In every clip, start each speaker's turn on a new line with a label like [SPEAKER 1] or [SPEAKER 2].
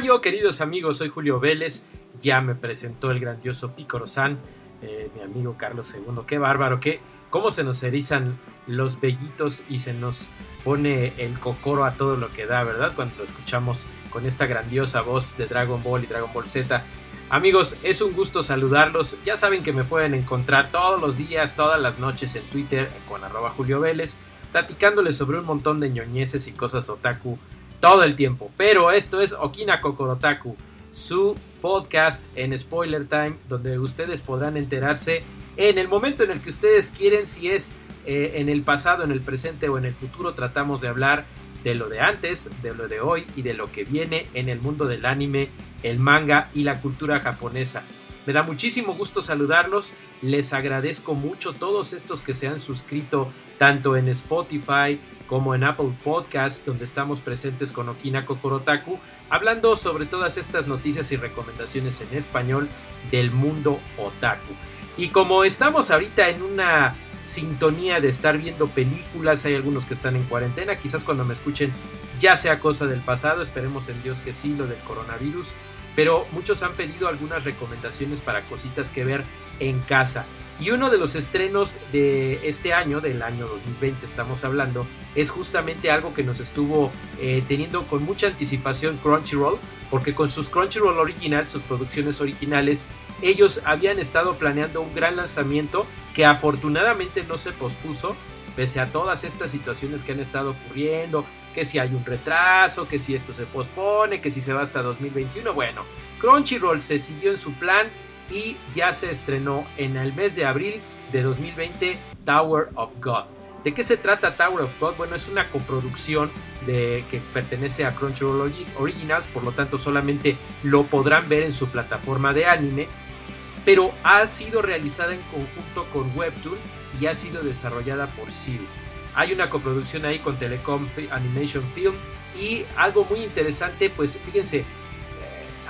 [SPEAKER 1] Ohio, queridos amigos, soy Julio Vélez. Ya me presentó el grandioso Picoro-san, eh, mi amigo Carlos II. Qué bárbaro, qué, cómo se nos erizan los vellitos y se nos pone el cocoro a todo lo que da, ¿verdad? Cuando lo escuchamos con esta grandiosa voz de Dragon Ball y Dragon Ball Z. Amigos, es un gusto saludarlos. Ya saben que me pueden encontrar todos los días, todas las noches en Twitter con arroba Julio Vélez, platicándoles sobre un montón de ñoñeces y cosas otaku todo el tiempo. Pero esto es Okina Kokorotaku, su podcast en Spoiler Time, donde ustedes podrán enterarse en el momento en el que ustedes quieren, si es eh, en el pasado, en el presente o en el futuro, tratamos de hablar de lo de antes, de lo de hoy y de lo que viene en el mundo del anime, el manga y la cultura japonesa. Me da muchísimo gusto saludarlos, les agradezco mucho todos estos que se han suscrito tanto en Spotify como en Apple Podcast, donde estamos presentes con Okina Kokorotaku, hablando sobre todas estas noticias y recomendaciones en español del mundo otaku. Y como estamos ahorita en una sintonía de estar viendo películas, hay algunos que están en cuarentena, quizás cuando me escuchen ya sea cosa del pasado, esperemos en Dios que sí, lo del coronavirus, pero muchos han pedido algunas recomendaciones para cositas que ver en casa. Y uno de los estrenos de este año, del año 2020 estamos hablando, es justamente algo que nos estuvo eh, teniendo con mucha anticipación Crunchyroll, porque con sus Crunchyroll original, sus producciones originales, ellos habían estado planeando un gran lanzamiento que afortunadamente no se pospuso, pese a todas estas situaciones que han estado ocurriendo, que si hay un retraso, que si esto se pospone, que si se va hasta 2021, bueno, Crunchyroll se siguió en su plan y ya se estrenó en el mes de abril de 2020 Tower of God. ¿De qué se trata Tower of God? Bueno, es una coproducción de, que pertenece a Crunchyroll Originals, por lo tanto solamente lo podrán ver en su plataforma de anime, pero ha sido realizada en conjunto con Webtoon y ha sido desarrollada por Siri. Hay una coproducción ahí con Telecom Animation Film y algo muy interesante, pues fíjense,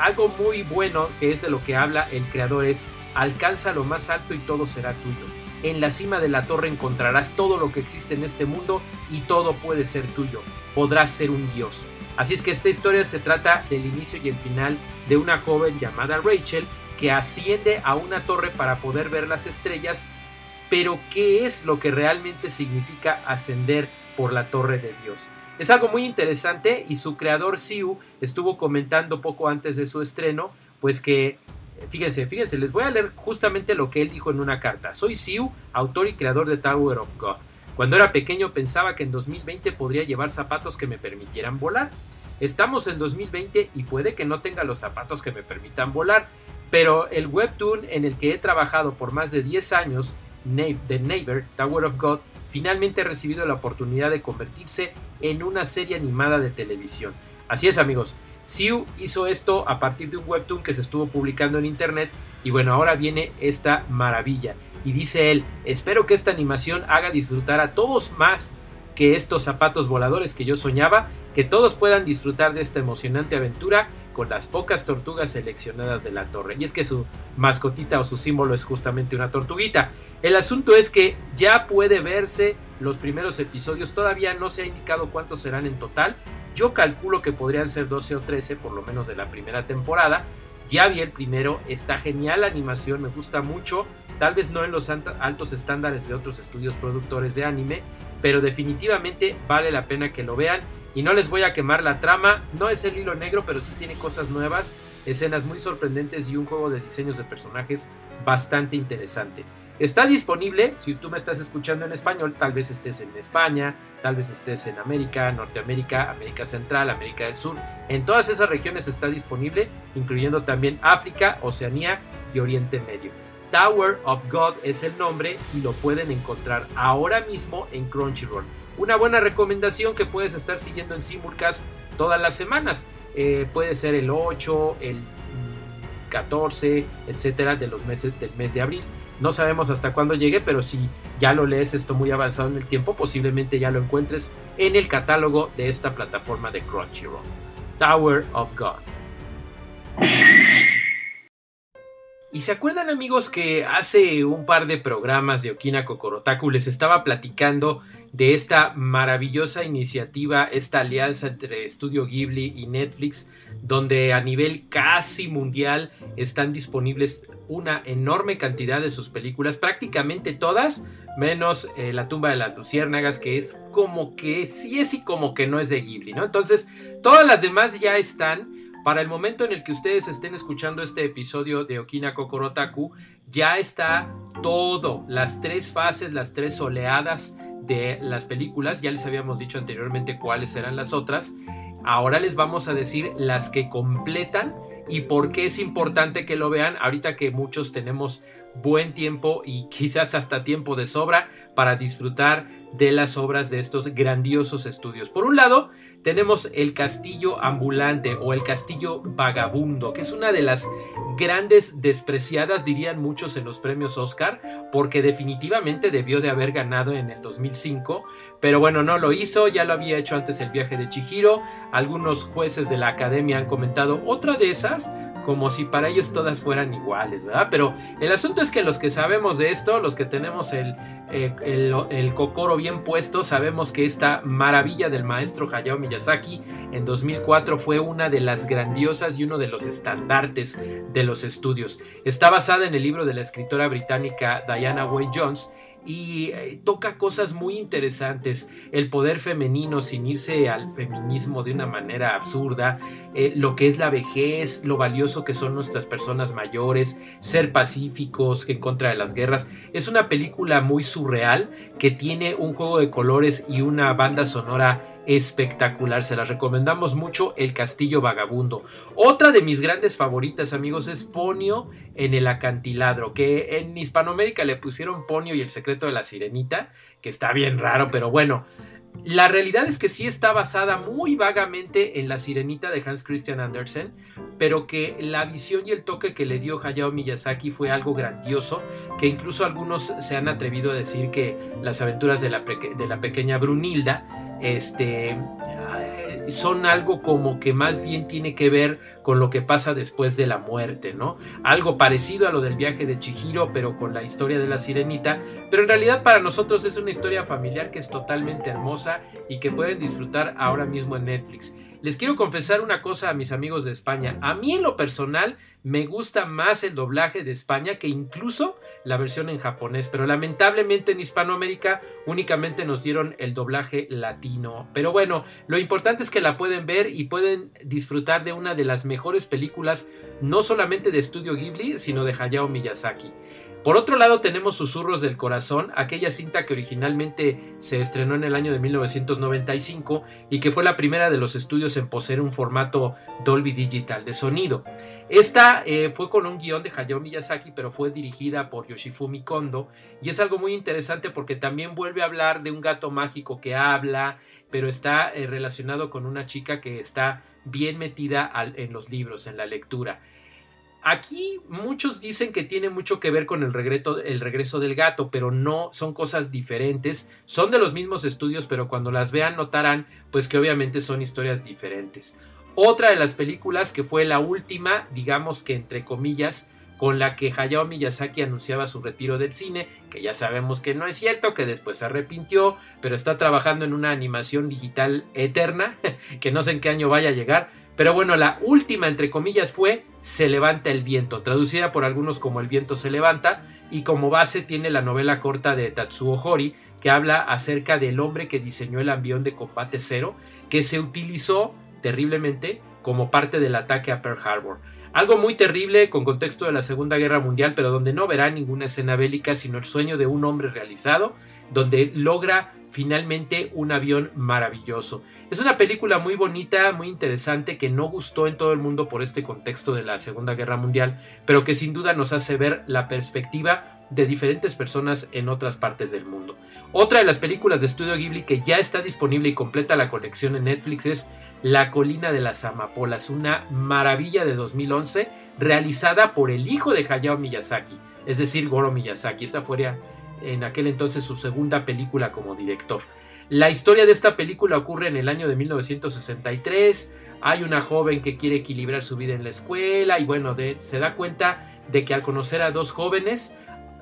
[SPEAKER 1] algo muy bueno que es de lo que habla el creador es alcanza lo más alto y todo será tuyo. En la cima de la torre encontrarás todo lo que existe en este mundo y todo puede ser tuyo. Podrás ser un dios. Así es que esta historia se trata del inicio y el final de una joven llamada Rachel que asciende a una torre para poder ver las estrellas, pero ¿qué es lo que realmente significa ascender por la torre de Dios? Es algo muy interesante y su creador Siu estuvo comentando poco antes de su estreno, pues que, fíjense, fíjense, les voy a leer justamente lo que él dijo en una carta. Soy Siu, autor y creador de Tower of God. Cuando era pequeño pensaba que en 2020 podría llevar zapatos que me permitieran volar. Estamos en 2020 y puede que no tenga los zapatos que me permitan volar, pero el webtoon en el que he trabajado por más de 10 años, The Neighbor, Tower of God, finalmente ha recibido la oportunidad de convertirse en una serie animada de televisión. Así es amigos, Siu hizo esto a partir de un webtoon que se estuvo publicando en internet y bueno, ahora viene esta maravilla. Y dice él, espero que esta animación haga disfrutar a todos más que estos zapatos voladores que yo soñaba, que todos puedan disfrutar de esta emocionante aventura con las pocas tortugas seleccionadas de la torre. Y es que su mascotita o su símbolo es justamente una tortuguita. El asunto es que ya puede verse los primeros episodios, todavía no se ha indicado cuántos serán en total. Yo calculo que podrían ser 12 o 13, por lo menos de la primera temporada. Ya vi el primero, está genial la animación, me gusta mucho. Tal vez no en los altos estándares de otros estudios productores de anime, pero definitivamente vale la pena que lo vean. Y no les voy a quemar la trama, no es el hilo negro, pero sí tiene cosas nuevas, escenas muy sorprendentes y un juego de diseños de personajes bastante interesante. Está disponible, si tú me estás escuchando en español, tal vez estés en España, tal vez estés en América, Norteamérica, América Central, América del Sur. En todas esas regiones está disponible, incluyendo también África, Oceanía y Oriente Medio. Tower of God es el nombre y lo pueden encontrar ahora mismo en Crunchyroll una buena recomendación que puedes estar siguiendo en Simulcast todas las semanas. Eh, puede ser el 8, el 14, etcétera, de los meses del mes de abril. No sabemos hasta cuándo llegue, pero si ya lo lees esto muy avanzado en el tiempo, posiblemente ya lo encuentres en el catálogo de esta plataforma de Crunchyroll. Tower of God. Y se acuerdan amigos que hace un par de programas de Okina Kokorotaku les estaba platicando de esta maravillosa iniciativa, esta alianza entre Studio Ghibli y Netflix, donde a nivel casi mundial están disponibles una enorme cantidad de sus películas, prácticamente todas, menos eh, La tumba de las luciérnagas, que es como que sí es y como que no es de Ghibli, ¿no? Entonces, todas las demás ya están. Para el momento en el que ustedes estén escuchando este episodio de Okina Kokorotaku, ya está todo, las tres fases, las tres oleadas de las películas. Ya les habíamos dicho anteriormente cuáles eran las otras. Ahora les vamos a decir las que completan y por qué es importante que lo vean ahorita que muchos tenemos buen tiempo y quizás hasta tiempo de sobra para disfrutar de las obras de estos grandiosos estudios. Por un lado, tenemos el castillo ambulante o el castillo vagabundo, que es una de las grandes despreciadas, dirían muchos en los premios Oscar, porque definitivamente debió de haber ganado en el 2005, pero bueno, no lo hizo, ya lo había hecho antes el viaje de Chihiro, algunos jueces de la academia han comentado otra de esas, como si para ellos todas fueran iguales, ¿verdad? Pero el asunto es que los que sabemos de esto, los que tenemos el, eh, el, cocoro bien puesto, sabemos que esta maravilla del maestro Hayao Miyazaki en 2004 fue una de las grandiosas y uno de los estandartes de los estudios. Está basada en el libro de la escritora británica Diana Wayne Jones y eh, toca cosas muy interesantes, el poder femenino sin irse al feminismo de una manera absurda, eh, lo que es la vejez, lo valioso que son nuestras personas mayores, ser pacíficos en contra de las guerras. Es una película muy surreal que tiene un juego de colores y una banda sonora espectacular. Se la recomendamos mucho, El Castillo Vagabundo. Otra de mis grandes favoritas, amigos, es Ponio en el acantiladro, que en Hispanoamérica le pusieron Ponio y el secreto de la sirenita, que está bien raro, pero bueno. La realidad es que sí está basada muy vagamente en La Sirenita de Hans Christian Andersen, pero que la visión y el toque que le dio Hayao Miyazaki fue algo grandioso, que incluso algunos se han atrevido a decir que las aventuras de la, de la pequeña Brunilda este, son algo como que más bien tiene que ver con lo que pasa después de la muerte, ¿no? Algo parecido a lo del viaje de Chihiro, pero con la historia de la sirenita, pero en realidad para nosotros es una historia familiar que es totalmente hermosa y que pueden disfrutar ahora mismo en Netflix. Les quiero confesar una cosa a mis amigos de España. A mí en lo personal me gusta más el doblaje de España que incluso la versión en japonés, pero lamentablemente en Hispanoamérica únicamente nos dieron el doblaje latino. Pero bueno, lo importante es que la pueden ver y pueden disfrutar de una de las mejores películas, no solamente de Estudio Ghibli, sino de Hayao Miyazaki. Por otro lado tenemos Susurros del Corazón, aquella cinta que originalmente se estrenó en el año de 1995 y que fue la primera de los estudios en poseer un formato Dolby Digital de sonido. Esta eh, fue con un guion de Hayao Miyazaki, pero fue dirigida por Yoshifumi Kondo y es algo muy interesante porque también vuelve a hablar de un gato mágico que habla, pero está eh, relacionado con una chica que está bien metida en los libros, en la lectura. Aquí muchos dicen que tiene mucho que ver con el regreso, el regreso, del gato, pero no son cosas diferentes. Son de los mismos estudios, pero cuando las vean notarán pues que obviamente son historias diferentes. Otra de las películas que fue la última, digamos que entre comillas, con la que Hayao Miyazaki anunciaba su retiro del cine, que ya sabemos que no es cierto, que después se arrepintió, pero está trabajando en una animación digital eterna, que no sé en qué año vaya a llegar, pero bueno, la última, entre comillas, fue Se levanta el viento, traducida por algunos como El viento se levanta, y como base tiene la novela corta de Tatsuo Hori, que habla acerca del hombre que diseñó el avión de combate cero, que se utilizó terriblemente como parte del ataque a Pearl Harbor. Algo muy terrible con contexto de la Segunda Guerra Mundial, pero donde no verá ninguna escena bélica, sino el sueño de un hombre realizado, donde logra finalmente un avión maravilloso. Es una película muy bonita, muy interesante, que no gustó en todo el mundo por este contexto de la Segunda Guerra Mundial, pero que sin duda nos hace ver la perspectiva de diferentes personas en otras partes del mundo. Otra de las películas de estudio Ghibli que ya está disponible y completa la colección en Netflix es La colina de las amapolas, una maravilla de 2011 realizada por el hijo de Hayao Miyazaki, es decir, Goro Miyazaki. Esta fue en aquel entonces su segunda película como director. La historia de esta película ocurre en el año de 1963. Hay una joven que quiere equilibrar su vida en la escuela y bueno, se da cuenta de que al conocer a dos jóvenes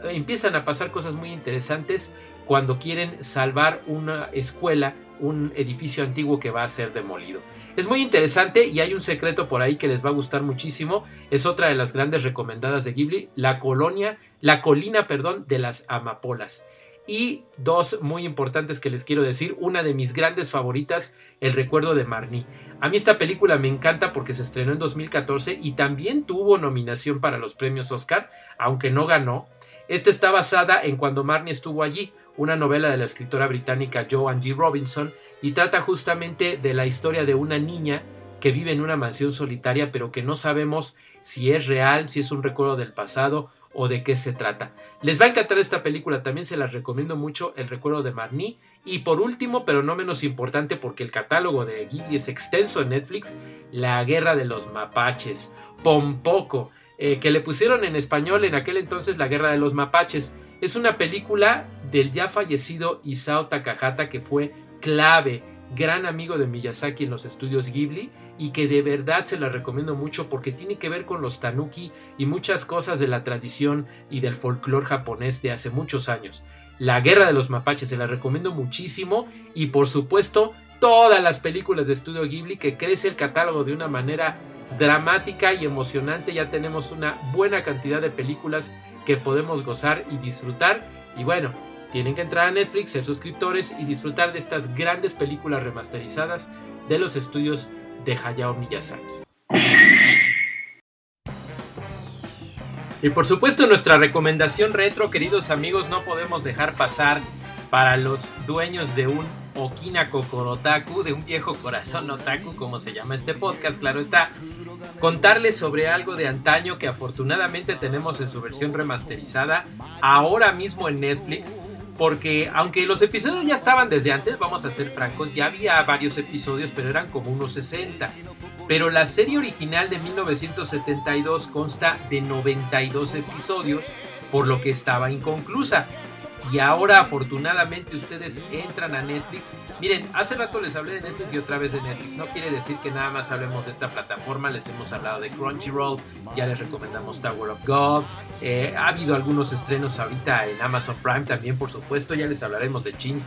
[SPEAKER 1] empiezan a pasar cosas muy interesantes cuando quieren salvar una escuela, un edificio antiguo que va a ser demolido. Es muy interesante y hay un secreto por ahí que les va a gustar muchísimo. Es otra de las grandes recomendadas de Ghibli, la colonia, la colina, perdón, de las amapolas. Y dos muy importantes que les quiero decir. Una de mis grandes favoritas, El recuerdo de Marnie. A mí esta película me encanta porque se estrenó en 2014 y también tuvo nominación para los premios Oscar, aunque no ganó. Esta está basada en cuando Marnie estuvo allí, una novela de la escritora británica Joan G. Robinson, y trata justamente de la historia de una niña que vive en una mansión solitaria, pero que no sabemos si es real, si es un recuerdo del pasado o de qué se trata. Les va a encantar esta película, también se las recomiendo mucho, El recuerdo de Marnie. Y por último, pero no menos importante porque el catálogo de Ghibli es extenso en Netflix, La guerra de los mapaches, Pompoco, eh, que le pusieron en español en aquel entonces La guerra de los mapaches. Es una película del ya fallecido Isao Takahata que fue clave, gran amigo de Miyazaki en los estudios Ghibli y que de verdad se la recomiendo mucho porque tiene que ver con los tanuki y muchas cosas de la tradición y del folclore japonés de hace muchos años. La guerra de los mapaches se la recomiendo muchísimo y por supuesto todas las películas de estudio Ghibli que crece el catálogo de una manera dramática y emocionante. Ya tenemos una buena cantidad de películas que podemos gozar y disfrutar. Y bueno, tienen que entrar a Netflix, ser suscriptores y disfrutar de estas grandes películas remasterizadas de los estudios de Hayao Miyazaki. Y por supuesto nuestra recomendación retro, queridos amigos, no podemos dejar pasar para los dueños de un Okina Kokorotaku, de un viejo corazón otaku, como se llama este podcast, claro está, contarles sobre algo de antaño que afortunadamente tenemos en su versión remasterizada, ahora mismo en Netflix, porque aunque los episodios ya estaban desde antes, vamos a ser francos, ya había varios episodios, pero eran como unos 60. Pero la serie original de 1972 consta de 92 episodios, por lo que estaba inconclusa. Y ahora afortunadamente ustedes entran a Netflix. Miren, hace rato les hablé de Netflix y otra vez de Netflix. No quiere decir que nada más hablemos de esta plataforma. Les hemos hablado de Crunchyroll, ya les recomendamos Tower of God. Eh, ha habido algunos estrenos ahorita en Amazon Prime también, por supuesto. Ya les hablaremos de Chin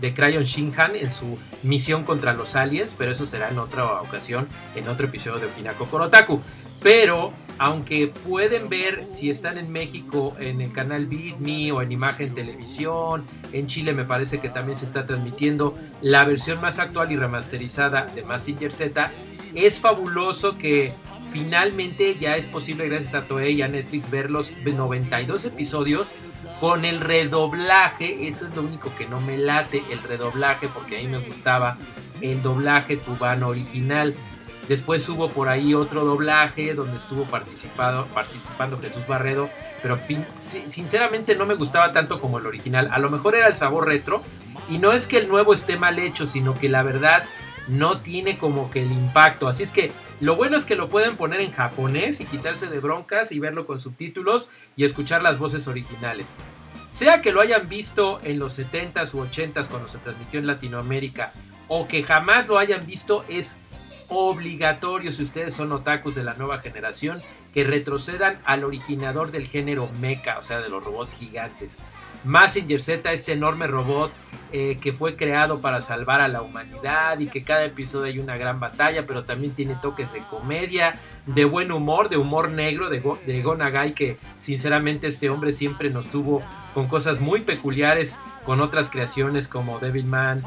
[SPEAKER 1] de Crayon Shinhan en su misión contra los aliens, pero eso será en otra ocasión, en otro episodio de Okinako Korotaku. Pero aunque pueden ver si están en México en el canal Beat o en Imagen Televisión, en Chile me parece que también se está transmitiendo la versión más actual y remasterizada de Massinger Z, es fabuloso que finalmente ya es posible gracias a Toei y a Netflix ver los 92 episodios con el redoblaje, eso es lo único que no me late, el redoblaje, porque a mí me gustaba el doblaje cubano original. Después hubo por ahí otro doblaje donde estuvo participado, participando Jesús Barredo, pero sinceramente no me gustaba tanto como el original. A lo mejor era el sabor retro y no es que el nuevo esté mal hecho, sino que la verdad no tiene como que el impacto. Así es que lo bueno es que lo pueden poner en japonés y quitarse de broncas y verlo con subtítulos y escuchar las voces originales. Sea que lo hayan visto en los 70s u 80s cuando se transmitió en Latinoamérica o que jamás lo hayan visto, es obligatorio si ustedes son otakus de la nueva generación que retrocedan al originador del género mecha, o sea, de los robots gigantes. Massinger Z, este enorme robot eh, que fue creado para salvar a la humanidad y que cada episodio hay una gran batalla, pero también tiene toques de comedia, de buen humor, de humor negro, de, Go, de Gonagai, que sinceramente este hombre siempre nos tuvo con cosas muy peculiares con otras creaciones como Devilman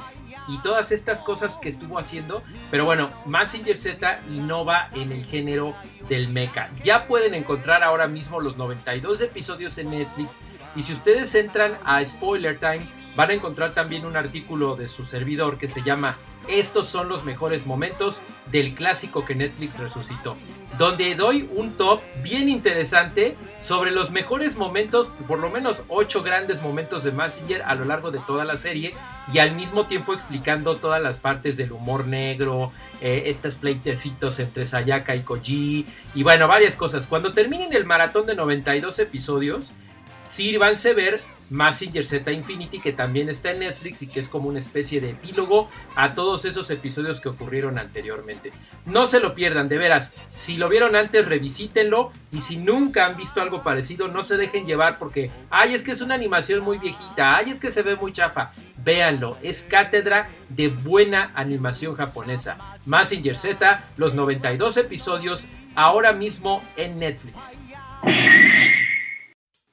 [SPEAKER 1] y todas estas cosas que estuvo haciendo. Pero bueno, Massinger Z innova en el género del mecha. Ya pueden encontrar ahora mismo los 92 episodios en Netflix. Y si ustedes entran a Spoiler Time, van a encontrar también un artículo de su servidor que se llama Estos son los mejores momentos del clásico que Netflix resucitó, donde doy un top bien interesante sobre los mejores momentos, por lo menos 8 grandes momentos de Massinger a lo largo de toda la serie y al mismo tiempo explicando todas las partes del humor negro, eh, estos pleitecitos entre Sayaka y Koji y bueno, varias cosas. Cuando terminen el maratón de 92 episodios, sírvanse ver Massinger Z Infinity, que también está en Netflix y que es como una especie de epílogo a todos esos episodios que ocurrieron anteriormente. No se lo pierdan, de veras. Si lo vieron antes, revisítenlo. Y si nunca han visto algo parecido, no se dejen llevar porque, ay, es que es una animación muy viejita, ay, es que se ve muy chafa. Véanlo, es cátedra de buena animación japonesa. Massinger Z, los 92 episodios, ahora mismo en Netflix.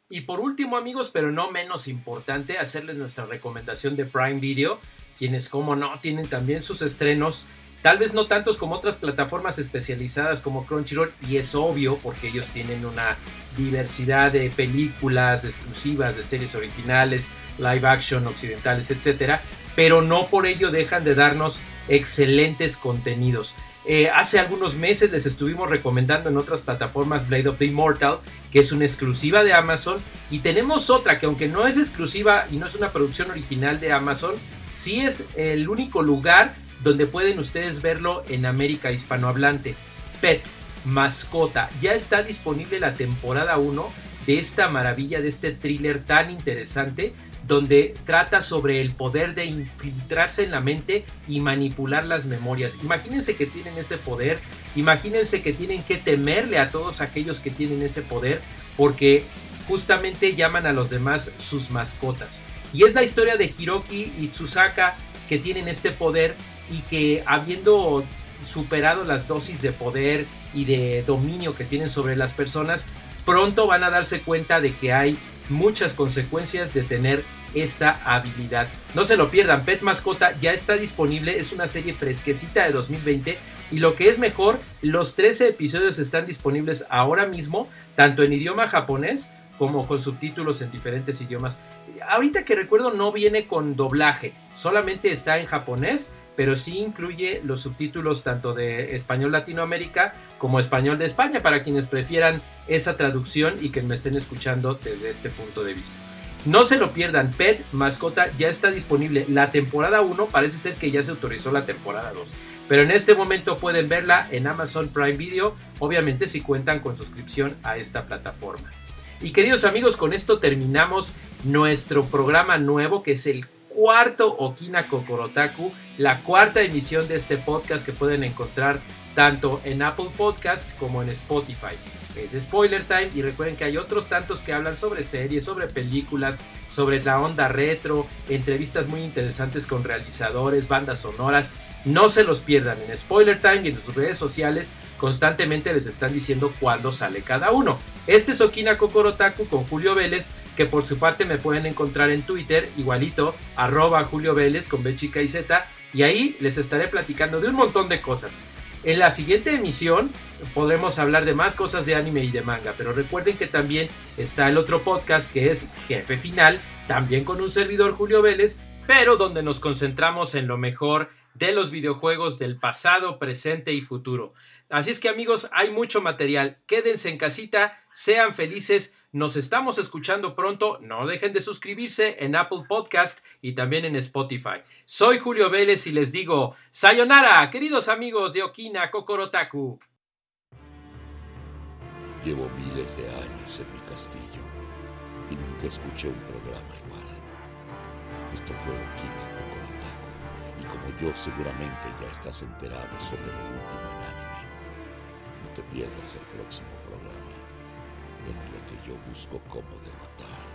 [SPEAKER 1] Y por último, amigos, pero no menos importante, hacerles nuestra recomendación de Prime Video, quienes, como no, tienen también sus estrenos, tal vez no tantos como otras plataformas especializadas como Crunchyroll, y es obvio porque ellos tienen una diversidad de películas exclusivas, de series originales, live action, occidentales, etcétera, pero no por ello dejan de darnos excelentes contenidos. Eh, hace algunos meses les estuvimos recomendando en otras plataformas Blade of the Immortal, que es una exclusiva de Amazon. Y tenemos otra que aunque no es exclusiva y no es una producción original de Amazon, sí es el único lugar donde pueden ustedes verlo en América hispanohablante. Pet, mascota. Ya está disponible la temporada 1 de esta maravilla, de este thriller tan interesante donde trata sobre el poder de infiltrarse en la mente y manipular las memorias. Imagínense que tienen ese poder, imagínense que tienen que temerle a todos aquellos que tienen ese poder porque justamente llaman a los demás sus mascotas. Y es la historia de Hiroki y Tsusaka que tienen este poder y que habiendo superado las dosis de poder y de dominio que tienen sobre las personas, pronto van a darse cuenta de que hay muchas consecuencias de tener esta habilidad. No se lo pierdan, Pet Mascota ya está disponible, es una serie fresquecita de 2020 y lo que es mejor, los 13 episodios están disponibles ahora mismo, tanto en idioma japonés como con subtítulos en diferentes idiomas. Ahorita que recuerdo no viene con doblaje, solamente está en japonés, pero sí incluye los subtítulos tanto de español Latinoamérica como español de España para quienes prefieran esa traducción y que me estén escuchando desde este punto de vista. No se lo pierdan, Pet Mascota ya está disponible. La temporada 1 parece ser que ya se autorizó la temporada 2. Pero en este momento pueden verla en Amazon Prime Video, obviamente si cuentan con suscripción a esta plataforma. Y queridos amigos, con esto terminamos nuestro programa nuevo que es el cuarto Okina Kokorotaku, la cuarta emisión de este podcast que pueden encontrar tanto en Apple Podcast como en Spotify es de Spoiler Time y recuerden que hay otros tantos que hablan sobre series, sobre películas, sobre la onda retro, entrevistas muy interesantes con realizadores, bandas sonoras. No se los pierdan en Spoiler Time y en sus redes sociales constantemente les están diciendo cuándo sale cada uno. Este es Okina Kokorotaku con Julio Vélez, que por su parte me pueden encontrar en Twitter, igualito, arroba Julio Vélez con B chica y Z, y ahí les estaré platicando de un montón de cosas. En la siguiente emisión podremos hablar de más cosas de anime y de manga, pero recuerden que también está el otro podcast que es Jefe Final, también con un servidor Julio Vélez, pero donde nos concentramos en lo mejor de los videojuegos del pasado, presente y futuro. Así es que amigos, hay mucho material. Quédense en casita, sean felices. Nos estamos escuchando pronto. No dejen de suscribirse en Apple Podcast y también en Spotify. Soy Julio Vélez y les digo, Sayonara, queridos amigos de Okina Kokorotaku.
[SPEAKER 2] Llevo miles de años en mi castillo y nunca escuché un programa igual. Esto fue Okina Kokorotaku y como yo seguramente ya estás enterado sobre lo último en anime, no te pierdas el próximo programa. En lo que yo busco cómo derrotar